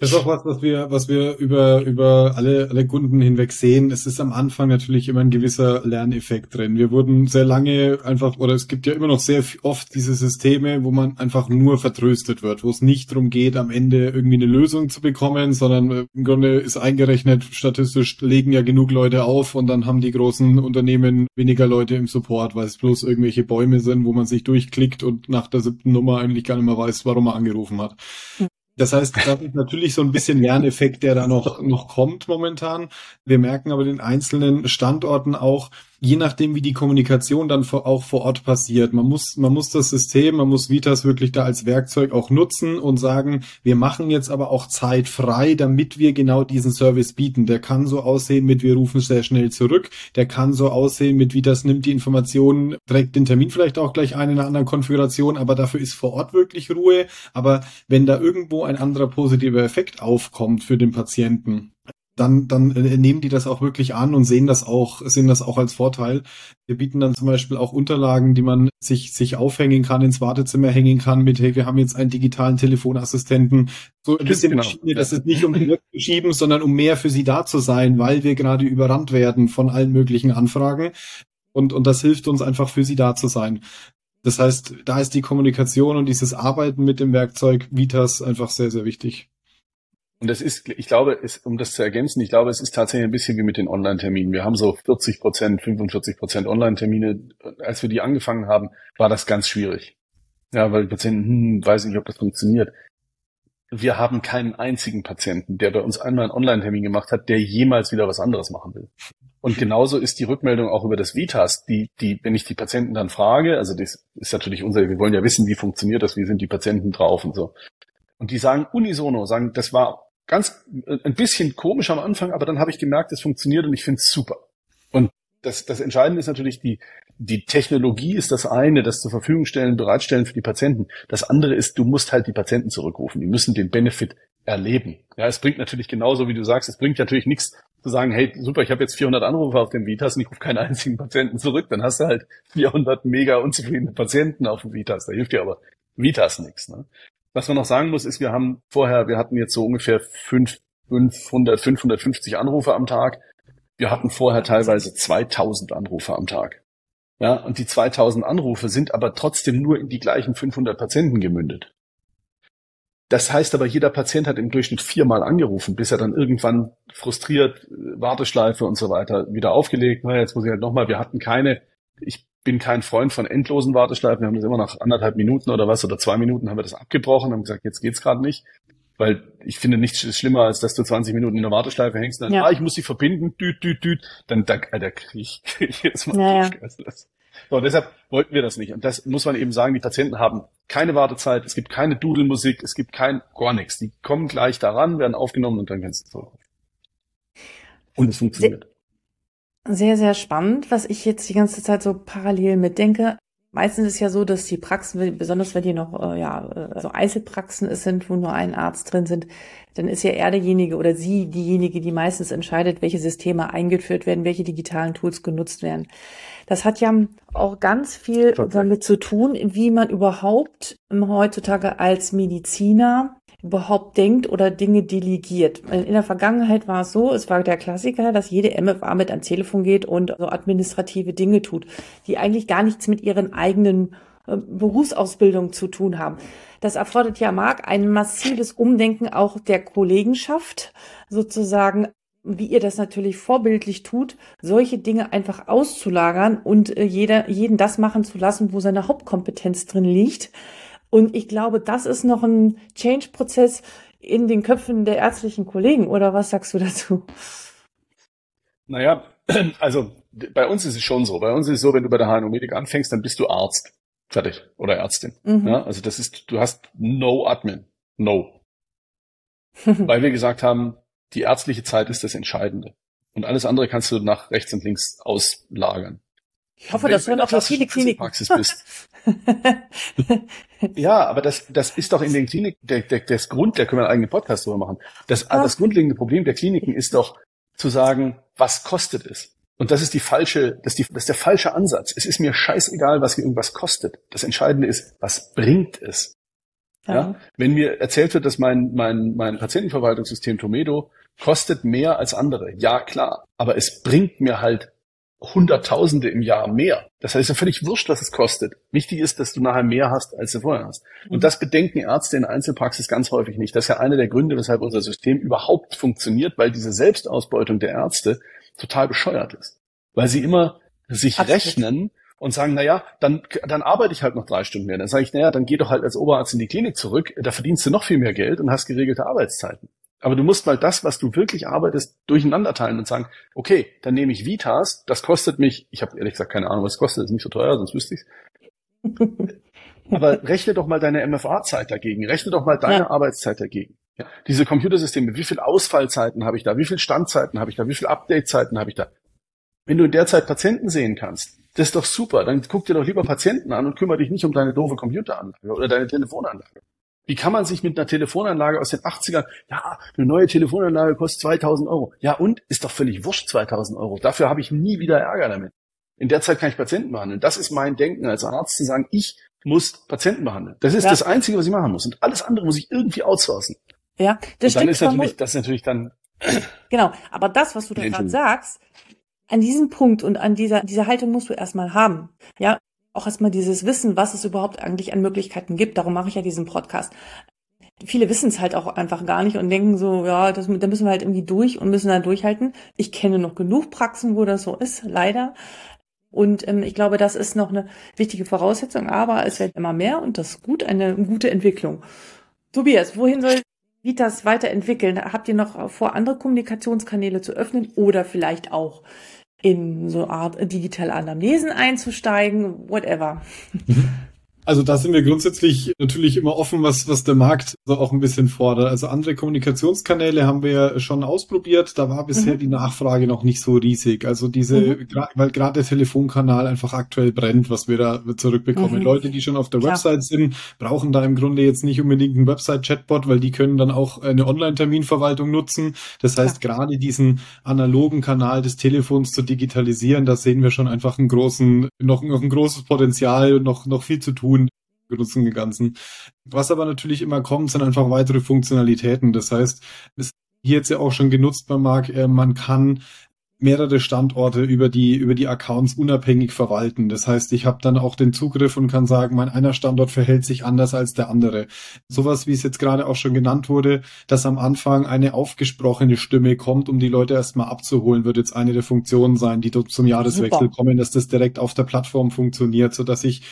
das ist auch was, was wir, was wir über, über alle, alle Kunden hinweg sehen. Es ist am Anfang natürlich immer ein gewisser Lerneffekt drin. Wir wurden sehr lange einfach, oder es gibt ja immer noch sehr oft diese Systeme, wo man einfach nur vertröstet wird, wo es nicht darum geht, am Ende irgendwie eine Lösung zu bekommen, sondern äh, im Grunde ist eingerechnet, statistisch legen ja genug Leute auf und dann haben die großen Unternehmen weniger Leute im Support, weil es bloß irgendwelche Bäume sind, wo man sich durchklickt und nach der siebten Nummer eigentlich gar nicht mehr weiß, warum man angerufen hat. Das heißt, das ist natürlich so ein bisschen Lerneffekt, der da noch, noch kommt momentan. Wir merken aber den einzelnen Standorten auch, je nachdem, wie die Kommunikation dann vor, auch vor Ort passiert. Man muss, man muss das System, man muss Vitas wirklich da als Werkzeug auch nutzen und sagen, wir machen jetzt aber auch Zeit frei, damit wir genau diesen Service bieten. Der kann so aussehen mit, wir rufen sehr schnell zurück. Der kann so aussehen mit, Vitas nimmt die Informationen, trägt den Termin vielleicht auch gleich ein in einer anderen Konfiguration, aber dafür ist vor Ort wirklich Ruhe. Aber wenn da irgendwo ein anderer positiver Effekt aufkommt für den Patienten, dann, dann äh, nehmen die das auch wirklich an und sehen das auch, sehen das auch als Vorteil. Wir bieten dann zum Beispiel auch Unterlagen, die man sich, sich aufhängen kann, ins Wartezimmer hängen kann mit, hey, wir haben jetzt einen digitalen Telefonassistenten. So ein bisschen genau. Maschine, das ist nicht um zu schieben, sondern um mehr für sie da zu sein, weil wir gerade überrannt werden von allen möglichen Anfragen. Und, und das hilft uns einfach für sie da zu sein. Das heißt, da ist die Kommunikation und dieses Arbeiten mit dem Werkzeug Vitas einfach sehr, sehr wichtig. Und das ist, ich glaube, es, um das zu ergänzen, ich glaube, es ist tatsächlich ein bisschen wie mit den Online-Terminen. Wir haben so 40 Prozent, 45 Prozent Online-Termine. Als wir die angefangen haben, war das ganz schwierig. Ja, weil die Patienten, hm, weiß nicht, ob das funktioniert. Wir haben keinen einzigen Patienten, der bei uns einmal einen Online-Termin gemacht hat, der jemals wieder was anderes machen will. Und genauso ist die Rückmeldung auch über das Vitas, die, die, wenn ich die Patienten dann frage, also das ist natürlich unser, wir wollen ja wissen, wie funktioniert das, wie sind die Patienten drauf und so. Und die sagen unisono, sagen, das war ganz äh, ein bisschen komisch am Anfang, aber dann habe ich gemerkt, es funktioniert und ich finde es super. Und das, das Entscheidende ist natürlich die, die Technologie ist das eine, das zur Verfügung stellen, bereitstellen für die Patienten. Das andere ist, du musst halt die Patienten zurückrufen. Die müssen den Benefit erleben. Ja, es bringt natürlich genauso, wie du sagst, es bringt natürlich nichts zu sagen, hey, super, ich habe jetzt 400 Anrufe auf dem Vitas und ich rufe keinen einzigen Patienten zurück. Dann hast du halt 400 mega unzufriedene Patienten auf dem Vitas. Da hilft dir aber Vitas nichts. Ne? Was man noch sagen muss, ist, wir haben vorher, wir hatten jetzt so ungefähr 500, 550 Anrufe am Tag. Wir hatten vorher teilweise 2000 Anrufe am Tag. Ja, und die 2000 Anrufe sind aber trotzdem nur in die gleichen 500 Patienten gemündet. Das heißt aber, jeder Patient hat im Durchschnitt viermal angerufen, bis er dann irgendwann frustriert, äh, Warteschleife und so weiter wieder aufgelegt. Na, jetzt muss ich halt nochmal, wir hatten keine, ich bin kein Freund von endlosen Warteschleifen. Wir haben das immer nach anderthalb Minuten oder was oder zwei Minuten haben wir das abgebrochen, haben gesagt, jetzt geht's gerade nicht. Weil ich finde nichts ist schlimmer, als dass du 20 Minuten in der Warteschleife hängst und dann, ja. ah, ich muss sie verbinden, düt, düt, düt. Dann, da, Alter, krieg ich, krieg jetzt mal ja, ja. So, deshalb wollten wir das nicht. Und das muss man eben sagen, die Patienten haben keine Wartezeit, es gibt keine Dudelmusik, es gibt kein, gar nichts. Die kommen gleich daran, werden aufgenommen und dann kannst du so. Und es funktioniert. Sehr, sehr spannend, was ich jetzt die ganze Zeit so parallel mitdenke. Meistens ist es ja so, dass die Praxen, besonders wenn die noch äh, ja äh, so Einzelpraxen sind, wo nur ein Arzt drin sind, dann ist ja er derjenige oder sie diejenige, die meistens entscheidet, welche Systeme eingeführt werden, welche digitalen Tools genutzt werden. Das hat ja auch ganz viel damit zu tun, wie man überhaupt heutzutage als Mediziner überhaupt denkt oder Dinge delegiert. In der Vergangenheit war es so, es war der Klassiker, dass jede MFA mit ans Telefon geht und so administrative Dinge tut, die eigentlich gar nichts mit ihren eigenen äh, Berufsausbildung zu tun haben. Das erfordert ja, Marc, ein massives Umdenken auch der Kollegenschaft, sozusagen wie ihr das natürlich vorbildlich tut, solche Dinge einfach auszulagern und äh, jeder, jeden das machen zu lassen, wo seine Hauptkompetenz drin liegt. Und ich glaube, das ist noch ein Change-Prozess in den Köpfen der ärztlichen Kollegen. Oder was sagst du dazu? Naja, also bei uns ist es schon so. Bei uns ist es so, wenn du bei der HNO Medik anfängst, dann bist du Arzt. Fertig. Oder Ärztin. Mhm. Ja, also das ist, du hast no Admin. No. Weil wir gesagt haben, die ärztliche Zeit ist das Entscheidende. Und alles andere kannst du nach rechts und links auslagern. Ich hoffe, das hören auch noch viele Kliniken. Praxis bist. ja, aber das, das ist doch in den Kliniken, der, der, das Grund, da können wir einen eigenen Podcast drüber machen. Das, ah. das grundlegende Problem der Kliniken ist doch zu sagen, was kostet es? Und das ist die falsche, das ist, die, das ist der falsche Ansatz. Es ist mir scheißegal, was irgendwas kostet. Das Entscheidende ist, was bringt es? Ja. ja. Wenn mir erzählt wird, dass mein, mein, mein Patientenverwaltungssystem Tomedo kostet mehr als andere, ja klar, aber es bringt mir halt Hunderttausende im Jahr mehr. Das heißt, es ist ja völlig wurscht, was es kostet. Wichtig ist, dass du nachher mehr hast, als du vorher hast. Und mhm. das bedenken Ärzte in Einzelpraxis ganz häufig nicht. Das ist ja einer der Gründe, weshalb unser System überhaupt funktioniert, weil diese Selbstausbeutung der Ärzte total bescheuert ist. Weil sie immer sich Absolut. rechnen und sagen, na ja, dann, dann arbeite ich halt noch drei Stunden mehr. Dann sage ich, na ja, dann geh doch halt als Oberarzt in die Klinik zurück, da verdienst du noch viel mehr Geld und hast geregelte Arbeitszeiten. Aber du musst mal das, was du wirklich arbeitest, durcheinander teilen und sagen, okay, dann nehme ich Vitas, das kostet mich, ich habe ehrlich gesagt keine Ahnung, was es kostet, ist nicht so teuer, sonst wüsste ich's. Aber rechne doch mal deine MFA-Zeit dagegen, rechne doch mal deine ja. Arbeitszeit dagegen. Ja, diese Computersysteme, wie viel Ausfallzeiten habe ich da, wie viel Standzeiten habe ich da, wie viel Updatezeiten habe ich da? Wenn du in der Zeit Patienten sehen kannst, das ist doch super, dann guck dir doch lieber Patienten an und kümmere dich nicht um deine doofe Computeranlage oder deine Telefonanlage. Wie kann man sich mit einer Telefonanlage aus den 80ern, ja, eine neue Telefonanlage kostet 2000 Euro. Ja und? Ist doch völlig wurscht 2000 Euro. Dafür habe ich nie wieder Ärger damit. In der Zeit kann ich Patienten behandeln. Das ist mein Denken als Arzt zu sagen, ich muss Patienten behandeln. Das ist ja. das Einzige, was ich machen muss. Und alles andere muss ich irgendwie outsourcen. Ja, das und dann ist natürlich, das ist natürlich dann. Genau, aber das, was du da gerade sagst, an diesem Punkt und an dieser, dieser Haltung musst du erstmal haben. Ja, auch erstmal dieses Wissen, was es überhaupt eigentlich an Möglichkeiten gibt. Darum mache ich ja diesen Podcast. Viele wissen es halt auch einfach gar nicht und denken so, ja, das, da müssen wir halt irgendwie durch und müssen da durchhalten. Ich kenne noch genug Praxen, wo das so ist, leider. Und ähm, ich glaube, das ist noch eine wichtige Voraussetzung, aber es wird immer mehr und das ist gut, eine gute Entwicklung. Tobias, wohin soll Vitas weiterentwickeln? Habt ihr noch vor, andere Kommunikationskanäle zu öffnen oder vielleicht auch in so eine Art digitale Anamnesen einzusteigen, whatever. Also da sind wir grundsätzlich natürlich immer offen, was, was der Markt so auch ein bisschen fordert. Also andere Kommunikationskanäle haben wir ja schon ausprobiert. Da war bisher mhm. die Nachfrage noch nicht so riesig. Also diese, mhm. weil gerade der Telefonkanal einfach aktuell brennt, was wir da zurückbekommen. Mhm. Leute, die schon auf der. Website sind, brauchen da im Grunde jetzt nicht unbedingt einen Website-Chatbot, weil die können dann auch eine Online-Terminverwaltung nutzen. Das heißt, Klar. gerade diesen analogen Kanal des Telefons zu digitalisieren, da sehen wir schon einfach einen großen, noch, noch ein großes Potenzial und noch, noch viel zu tun benutzen die ganzen. Was aber natürlich immer kommt, sind einfach weitere Funktionalitäten. Das heißt, ist hier jetzt ja auch schon genutzt bei Marc, äh, man kann mehrere Standorte über die über die Accounts unabhängig verwalten. Das heißt, ich habe dann auch den Zugriff und kann sagen, mein einer Standort verhält sich anders als der andere. Sowas, wie es jetzt gerade auch schon genannt wurde, dass am Anfang eine aufgesprochene Stimme kommt, um die Leute erstmal abzuholen, wird jetzt eine der Funktionen sein, die dort zum Jahreswechsel Super. kommen, dass das direkt auf der Plattform funktioniert, so dass ich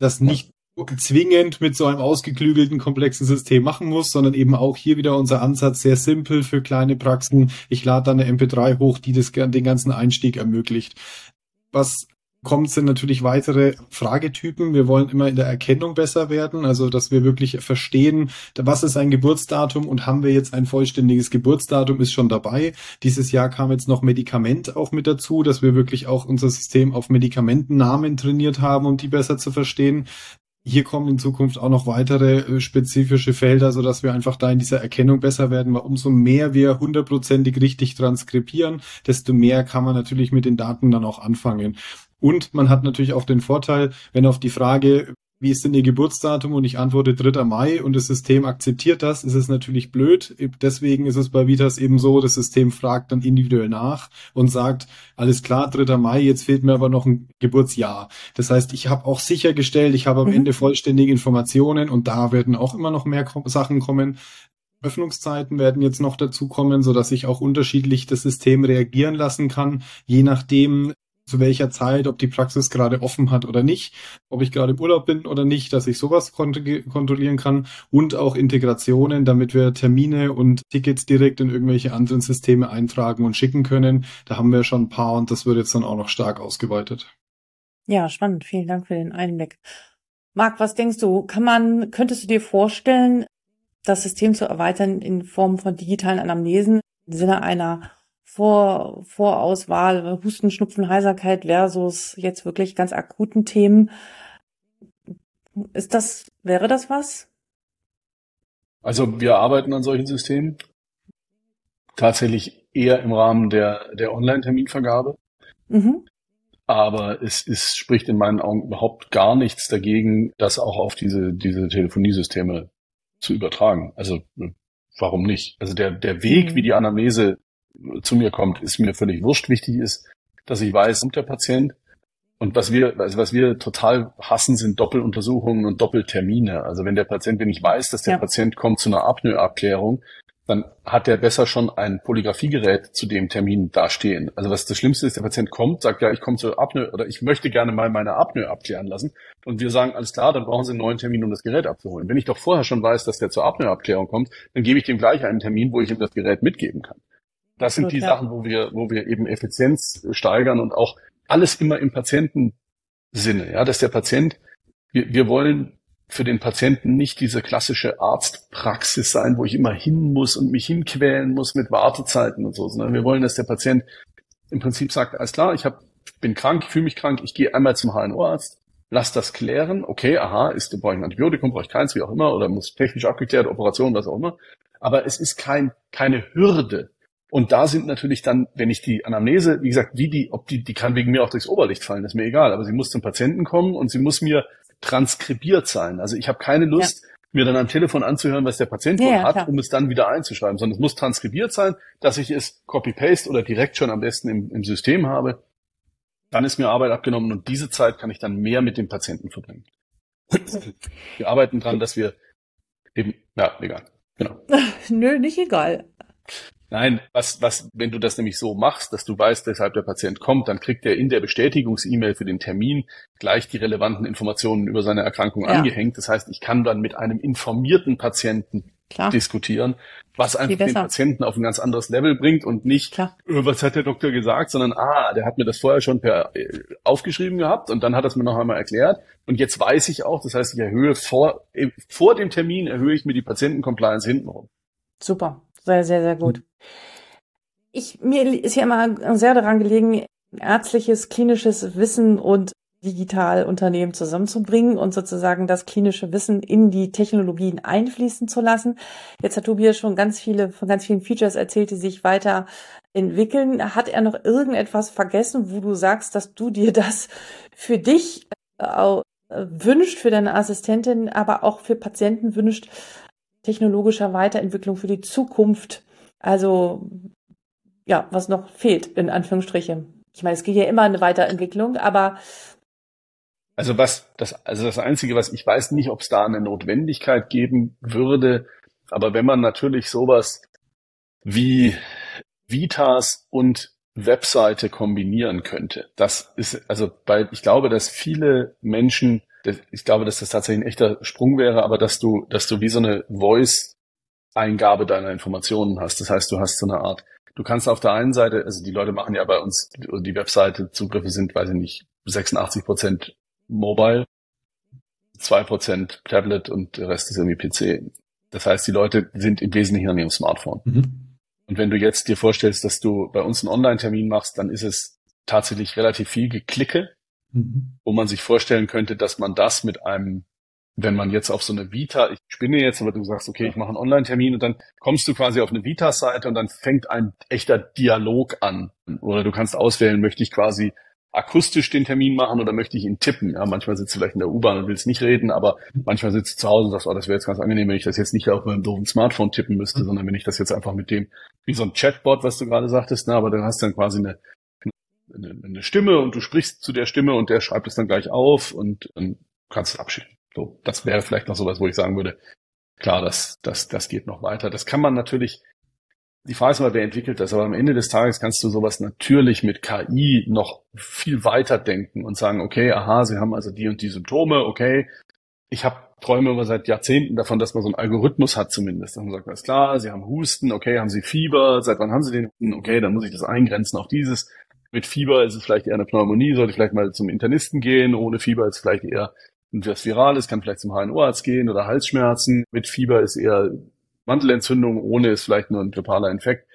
das nicht zwingend mit so einem ausgeklügelten, komplexen System machen muss, sondern eben auch hier wieder unser Ansatz sehr simpel für kleine Praxen. Ich lade dann eine MP3 hoch, die das, den ganzen Einstieg ermöglicht. Was kommt, sind natürlich weitere Fragetypen. Wir wollen immer in der Erkennung besser werden, also dass wir wirklich verstehen, was ist ein Geburtsdatum und haben wir jetzt ein vollständiges Geburtsdatum, ist schon dabei. Dieses Jahr kam jetzt noch Medikament auch mit dazu, dass wir wirklich auch unser System auf Medikamentennamen trainiert haben, um die besser zu verstehen hier kommen in Zukunft auch noch weitere äh, spezifische Felder, so dass wir einfach da in dieser Erkennung besser werden, weil umso mehr wir hundertprozentig richtig transkribieren, desto mehr kann man natürlich mit den Daten dann auch anfangen. Und man hat natürlich auch den Vorteil, wenn auf die Frage, wie ist denn Ihr Geburtsdatum und ich antworte 3. Mai und das System akzeptiert das, ist es natürlich blöd. Deswegen ist es bei Vitas eben so, das System fragt dann individuell nach und sagt, alles klar, 3. Mai, jetzt fehlt mir aber noch ein Geburtsjahr. Das heißt, ich habe auch sichergestellt, ich habe am mhm. Ende vollständige Informationen und da werden auch immer noch mehr Sachen kommen. Öffnungszeiten werden jetzt noch dazu kommen, so dass ich auch unterschiedlich das System reagieren lassen kann, je nachdem, zu welcher Zeit, ob die Praxis gerade offen hat oder nicht, ob ich gerade im Urlaub bin oder nicht, dass ich sowas kontrollieren kann und auch Integrationen, damit wir Termine und Tickets direkt in irgendwelche anderen Systeme eintragen und schicken können. Da haben wir schon ein paar und das wird jetzt dann auch noch stark ausgeweitet. Ja, spannend. Vielen Dank für den Einblick. Marc, was denkst du? Kann man, könntest du dir vorstellen, das System zu erweitern in Form von digitalen Anamnesen im Sinne einer vor, Vorauswahl, Husten, Schnupfen, Heiserkeit versus jetzt wirklich ganz akuten Themen. Ist das, wäre das was? Also wir arbeiten an solchen Systemen tatsächlich eher im Rahmen der, der Online-Terminvergabe. Mhm. Aber es ist, spricht in meinen Augen überhaupt gar nichts dagegen, das auch auf diese, diese Telefoniesysteme zu übertragen. Also warum nicht? Also der, der Weg, mhm. wie die Anamnese zu mir kommt, ist mir völlig wurscht. Wichtig ist, dass ich weiß, kommt der Patient. Und was wir, also was wir total hassen, sind Doppeluntersuchungen und Doppeltermine. Also wenn der Patient, wenn ich weiß, dass der ja. Patient kommt zu einer Apnoeabklärung, dann hat der besser schon ein Polygraphiegerät zu dem Termin dastehen. Also was das Schlimmste ist, der Patient kommt, sagt ja, ich komme zur Apnoe oder ich möchte gerne mal meine Apnoe abklären lassen. Und wir sagen, alles klar, dann brauchen Sie einen neuen Termin, um das Gerät abzuholen. Wenn ich doch vorher schon weiß, dass der zur Apnoeabklärung kommt, dann gebe ich dem gleich einen Termin, wo ich ihm das Gerät mitgeben kann. Das sind die ja. Sachen, wo wir, wo wir eben Effizienz steigern und auch alles immer im Patientensinne, ja, dass der Patient, wir, wir wollen für den Patienten nicht diese klassische Arztpraxis sein, wo ich immer hin muss und mich hinquälen muss mit Wartezeiten und so, sondern wir wollen, dass der Patient im Prinzip sagt, alles klar, ich hab, bin krank, ich fühle mich krank, ich gehe einmal zum HNO-Arzt, lass das klären, okay, aha, ist, brauche ich ein Antibiotikum, brauche ich keins, wie auch immer, oder muss technisch abgeklärt, Operation, was auch immer. Aber es ist kein, keine Hürde, und da sind natürlich dann, wenn ich die Anamnese, wie gesagt, wie die, ob die, die kann wegen mir auch durchs Oberlicht fallen, ist mir egal. Aber sie muss zum Patienten kommen und sie muss mir transkribiert sein. Also ich habe keine Lust, ja. mir dann am Telefon anzuhören, was der Patient ja, hat, klar. um es dann wieder einzuschreiben, sondern es muss transkribiert sein, dass ich es copy-paste oder direkt schon am besten im, im System habe. Dann ist mir Arbeit abgenommen und diese Zeit kann ich dann mehr mit dem Patienten verbringen. wir arbeiten dran, dass wir eben, ja, egal. Genau. Nö, nicht egal. Nein, was, was, wenn du das nämlich so machst, dass du weißt, weshalb der Patient kommt, dann kriegt er in der Bestätigungs-E-Mail für den Termin gleich die relevanten Informationen über seine Erkrankung ja. angehängt. Das heißt, ich kann dann mit einem informierten Patienten Klar. diskutieren, was einfach den Patienten auf ein ganz anderes Level bringt und nicht, Klar. Äh, was hat der Doktor gesagt, sondern, ah, der hat mir das vorher schon per äh, aufgeschrieben gehabt und dann hat er es mir noch einmal erklärt und jetzt weiß ich auch, das heißt, ich erhöhe vor, äh, vor dem Termin erhöhe ich mir die Patientencompliance hintenrum. Super, sehr, sehr, sehr gut. Ich, mir ist ja immer sehr daran gelegen, ärztliches, klinisches Wissen und Digitalunternehmen zusammenzubringen und sozusagen das klinische Wissen in die Technologien einfließen zu lassen. Jetzt hat Tobias schon ganz viele von ganz vielen Features erzählt, die sich weiter entwickeln. Hat er noch irgendetwas vergessen, wo du sagst, dass du dir das für dich äh, wünscht, für deine Assistentin, aber auch für Patienten wünscht, technologischer Weiterentwicklung für die Zukunft? Also, ja, was noch fehlt, in Anführungsstrichen. Ich meine, es geht ja immer eine Weiterentwicklung, aber also was, das, also das Einzige, was ich weiß nicht, ob es da eine Notwendigkeit geben würde, aber wenn man natürlich sowas wie Vitas und Webseite kombinieren könnte, das ist, also bei, ich glaube, dass viele Menschen, ich glaube, dass das tatsächlich ein echter Sprung wäre, aber dass du, dass du wie so eine Voice-Eingabe deiner Informationen hast. Das heißt, du hast so eine Art, du kannst auf der einen Seite, also die Leute machen ja bei uns, die Webseite Zugriffe sind, weiß ich nicht, 86 Prozent Mobile, zwei Prozent Tablet und der Rest ist irgendwie PC. Das heißt, die Leute sind im Wesentlichen an ihrem Smartphone. Mhm. Und wenn du jetzt dir vorstellst, dass du bei uns einen Online-Termin machst, dann ist es tatsächlich relativ viel Geklicke, mhm. wo man sich vorstellen könnte, dass man das mit einem, wenn man jetzt auf so eine Vita, ich spinne jetzt, aber du sagst, okay, ich mache einen Online-Termin und dann kommst du quasi auf eine Vita-Seite und dann fängt ein echter Dialog an. Oder du kannst auswählen, möchte ich quasi akustisch den Termin machen oder möchte ich ihn tippen? Ja, manchmal sitzt du vielleicht in der U-Bahn und willst nicht reden, aber manchmal sitzt du zu Hause und sagst, oh, das wäre jetzt ganz angenehm, wenn ich das jetzt nicht auf meinem doofen Smartphone tippen müsste, mhm. sondern wenn ich das jetzt einfach mit dem, wie so ein Chatbot, was du gerade sagtest, ne, aber dann hast du dann quasi eine, eine, eine Stimme und du sprichst zu der Stimme und der schreibt es dann gleich auf und, und kannst es abschicken. So, das wäre vielleicht noch sowas, wo ich sagen würde, klar, das, das, das geht noch weiter. Das kann man natürlich die Frage ist mal, wer entwickelt das, aber am Ende des Tages kannst du sowas natürlich mit KI noch viel weiter denken und sagen, okay, aha, sie haben also die und die Symptome, okay, ich habe träume immer seit Jahrzehnten davon, dass man so einen Algorithmus hat zumindest. Dann sagt man, ist klar, sie haben Husten, okay, haben sie Fieber, seit wann haben sie den Husten, okay, dann muss ich das eingrenzen auf dieses. Mit Fieber ist es vielleicht eher eine Pneumonie, sollte ich vielleicht mal zum Internisten gehen, ohne Fieber ist es vielleicht eher was Virales, kann vielleicht zum HNO-Arzt gehen oder Halsschmerzen. Mit Fieber ist eher Mandelentzündung, ohne ist vielleicht nur ein grippaler Infekt.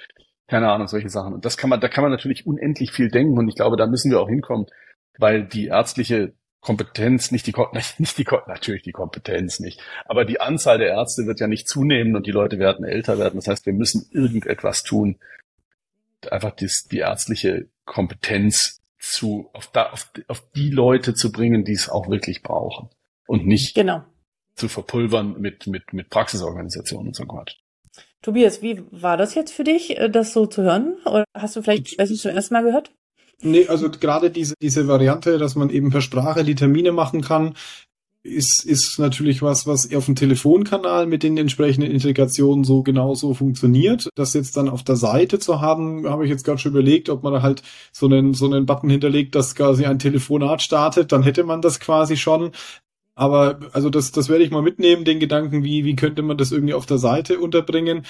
Keine Ahnung, solche Sachen. Und das kann man, da kann man natürlich unendlich viel denken und ich glaube, da müssen wir auch hinkommen, weil die ärztliche Kompetenz, nicht die, nicht die, natürlich die Kompetenz nicht, aber die Anzahl der Ärzte wird ja nicht zunehmen und die Leute werden älter werden. Das heißt, wir müssen irgendetwas tun, einfach dies, die ärztliche Kompetenz zu, auf, da, auf, auf die Leute zu bringen, die es auch wirklich brauchen und nicht genau zu verpulvern mit, mit, mit Praxisorganisationen und so Quatsch. Tobias, wie war das jetzt für dich, äh, das so zu hören? Oder hast du vielleicht, weiß ich, zum ersten Mal gehört? Nee, also gerade diese, diese Variante, dass man eben per Sprache die Termine machen kann, ist, ist natürlich was, was auf dem Telefonkanal mit den entsprechenden Integrationen so genauso funktioniert. Das jetzt dann auf der Seite zu haben, habe ich jetzt gerade schon überlegt, ob man da halt so einen, so einen Button hinterlegt, dass quasi ein Telefonat startet, dann hätte man das quasi schon. Aber also das, das werde ich mal mitnehmen, den Gedanken, wie, wie könnte man das irgendwie auf der Seite unterbringen.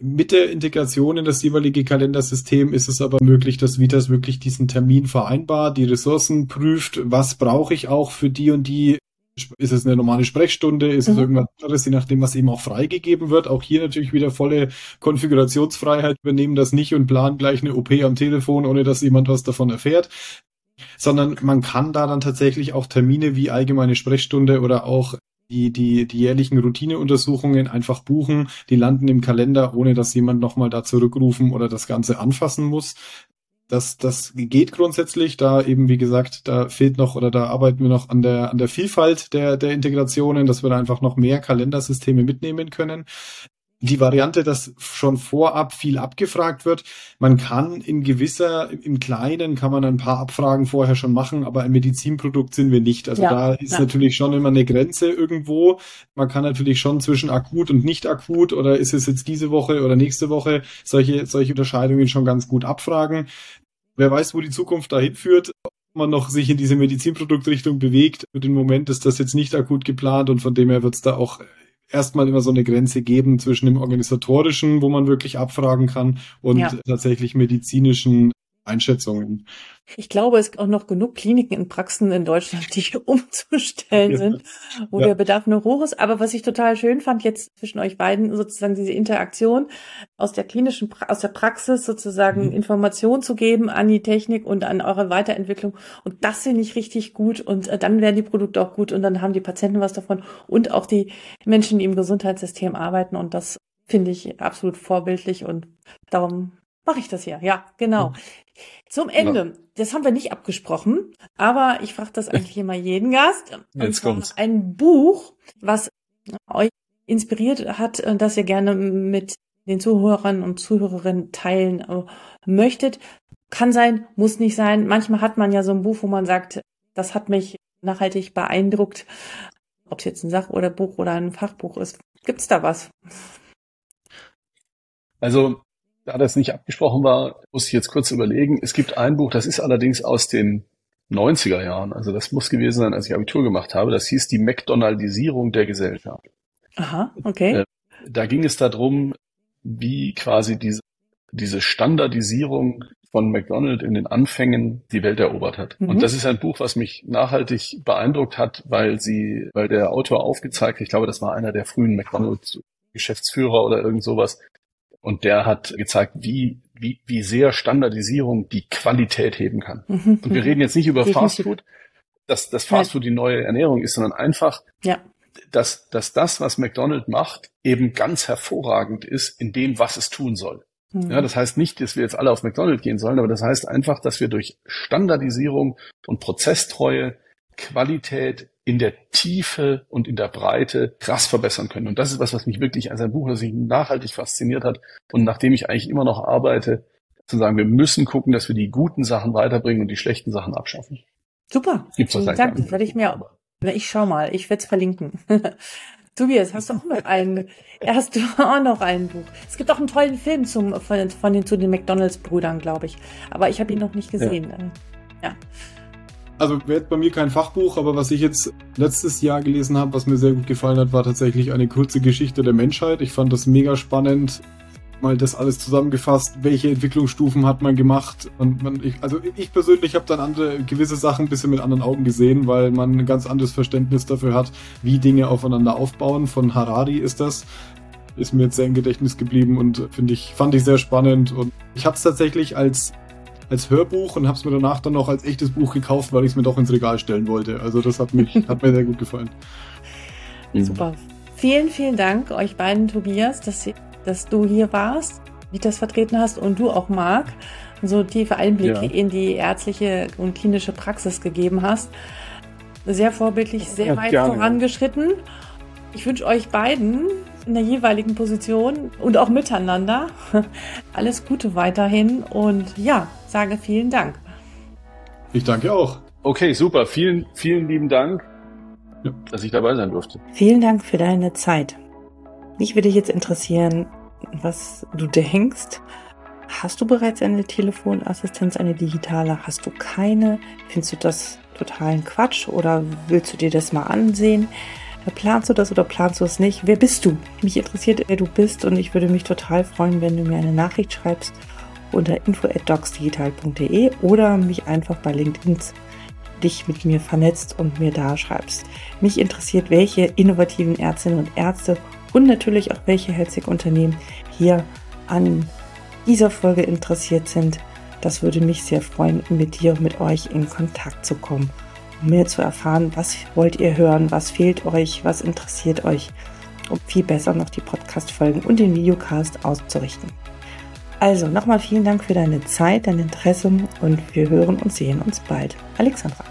Mit der Integration in das jeweilige Kalendersystem ist es aber möglich, dass Vitas wirklich diesen Termin vereinbart, die Ressourcen prüft, was brauche ich auch für die und die ist es eine normale Sprechstunde? Ist mhm. es irgendwas anderes, je nachdem, was eben auch freigegeben wird? Auch hier natürlich wieder volle Konfigurationsfreiheit übernehmen das nicht und planen gleich eine OP am Telefon, ohne dass jemand was davon erfährt sondern man kann da dann tatsächlich auch Termine wie allgemeine Sprechstunde oder auch die, die, die jährlichen Routineuntersuchungen einfach buchen, die landen im Kalender, ohne dass jemand nochmal da zurückrufen oder das Ganze anfassen muss. Das, das geht grundsätzlich, da eben, wie gesagt, da fehlt noch oder da arbeiten wir noch an der, an der Vielfalt der, der Integrationen, dass wir da einfach noch mehr Kalendersysteme mitnehmen können die Variante, dass schon vorab viel abgefragt wird. Man kann in gewisser, im Kleinen kann man ein paar Abfragen vorher schon machen, aber ein Medizinprodukt sind wir nicht. Also ja, da ist ja. natürlich schon immer eine Grenze irgendwo. Man kann natürlich schon zwischen akut und nicht akut oder ist es jetzt diese Woche oder nächste Woche solche, solche Unterscheidungen schon ganz gut abfragen. Wer weiß, wo die Zukunft dahin führt man noch sich in diese Medizinproduktrichtung bewegt. Für den Moment ist das jetzt nicht akut geplant und von dem her wird es da auch erstmal immer so eine Grenze geben zwischen dem organisatorischen, wo man wirklich abfragen kann, und ja. tatsächlich medizinischen Einschätzungen. Ich glaube, es gibt auch noch genug Kliniken in Praxen in Deutschland, die umzustellen sind, wo ja. der Bedarf noch hoch ist. Aber was ich total schön fand, jetzt zwischen euch beiden sozusagen diese Interaktion aus der klinischen, aus der Praxis sozusagen mhm. Information zu geben an die Technik und an eure Weiterentwicklung. Und das finde ich richtig gut. Und äh, dann werden die Produkte auch gut und dann haben die Patienten was davon und auch die Menschen, die im Gesundheitssystem arbeiten. Und das finde ich absolut vorbildlich und darum mache ich das hier. Ja, genau. Zum Ende. Das haben wir nicht abgesprochen, aber ich frage das eigentlich immer jeden Gast. Jetzt kommt's. Ein Buch, was euch inspiriert hat, äh, das ihr gerne mit den Zuhörern und Zuhörerinnen teilen äh, möchtet. Kann sein, muss nicht sein. Manchmal hat man ja so ein Buch, wo man sagt, das hat mich nachhaltig beeindruckt. Ob es jetzt ein Sach- oder Buch oder ein Fachbuch ist. Gibt's da was? Also da das nicht abgesprochen war, muss ich jetzt kurz überlegen. Es gibt ein Buch, das ist allerdings aus den 90er Jahren. Also das muss gewesen sein, als ich Abitur gemacht habe. Das hieß die McDonaldisierung der Gesellschaft. Aha, okay. Äh, da ging es darum, wie quasi diese, diese Standardisierung von McDonald in den Anfängen die Welt erobert hat. Mhm. Und das ist ein Buch, was mich nachhaltig beeindruckt hat, weil sie, weil der Autor aufgezeigt, ich glaube, das war einer der frühen McDonald Geschäftsführer oder irgend sowas, und der hat gezeigt, wie, wie, wie sehr Standardisierung die Qualität heben kann. Mhm. Und wir reden jetzt nicht über Fastfood, dass das Fastfood die neue Ernährung ist, sondern einfach, ja. dass, dass das, was McDonald's macht, eben ganz hervorragend ist in dem, was es tun soll. Mhm. Ja, das heißt nicht, dass wir jetzt alle auf McDonald's gehen sollen, aber das heißt einfach, dass wir durch Standardisierung und Prozesstreue Qualität in der Tiefe und in der Breite krass verbessern können. Und das ist was, was mich wirklich als ein Buch, das mich nachhaltig fasziniert hat und nachdem ich eigentlich immer noch arbeite, zu sagen, wir müssen gucken, dass wir die guten Sachen weiterbringen und die schlechten Sachen abschaffen. Super. Gibt's was Dank, das werde ich mir, ich schau mal, ich werde es verlinken. Tobias, hast du auch noch einen, hast du auch noch ein Buch? Es gibt auch einen tollen Film zum, von, von den, zu den McDonalds-Brüdern, glaube ich. Aber ich habe ihn noch nicht gesehen. Ja. ja. Also wäre bei mir kein Fachbuch, aber was ich jetzt letztes Jahr gelesen habe, was mir sehr gut gefallen hat, war tatsächlich eine kurze Geschichte der Menschheit. Ich fand das mega spannend, mal das alles zusammengefasst, welche Entwicklungsstufen hat man gemacht. Und man, ich, also ich persönlich habe dann andere gewisse Sachen ein bisschen mit anderen Augen gesehen, weil man ein ganz anderes Verständnis dafür hat, wie Dinge aufeinander aufbauen. Von Harari ist das. Ist mir jetzt sehr im Gedächtnis geblieben und finde ich, fand ich sehr spannend. Und ich habe es tatsächlich als als Hörbuch und habe es mir danach dann noch als echtes Buch gekauft, weil ich es mir doch ins Regal stellen wollte. Also das hat, mich, hat mir sehr gut gefallen. Super. Vielen, vielen Dank euch beiden, Tobias, dass, dass du hier warst, wie das vertreten hast und du auch, Marc, so tiefe Einblicke ja. in die ärztliche und klinische Praxis gegeben hast. Sehr vorbildlich, sehr ja, weit gerne. vorangeschritten. Ich wünsche euch beiden in der jeweiligen Position und auch miteinander alles Gute weiterhin und ja, sage vielen Dank. Ich danke auch. Okay, super. Vielen, vielen lieben Dank, ja. dass ich dabei sein durfte. Vielen Dank für deine Zeit. Mich würde jetzt interessieren, was du denkst. Hast du bereits eine Telefonassistenz, eine digitale? Hast du keine? Findest du das totalen Quatsch oder willst du dir das mal ansehen? Planst du das oder planst du es nicht? Wer bist du? Mich interessiert, wer du bist und ich würde mich total freuen, wenn du mir eine Nachricht schreibst unter info@docsdigital.de oder mich einfach bei LinkedIn dich mit mir vernetzt und mir da schreibst. Mich interessiert, welche innovativen Ärztinnen und Ärzte und natürlich auch welche Healthcare-Unternehmen hier an dieser Folge interessiert sind. Das würde mich sehr freuen, mit dir und mit euch in Kontakt zu kommen, um mehr zu erfahren, was wollt ihr hören, was fehlt euch, was interessiert euch, um viel besser noch die Podcast-Folgen und den Videocast auszurichten. Also nochmal vielen Dank für deine Zeit, dein Interesse und wir hören und sehen uns bald. Alexandra.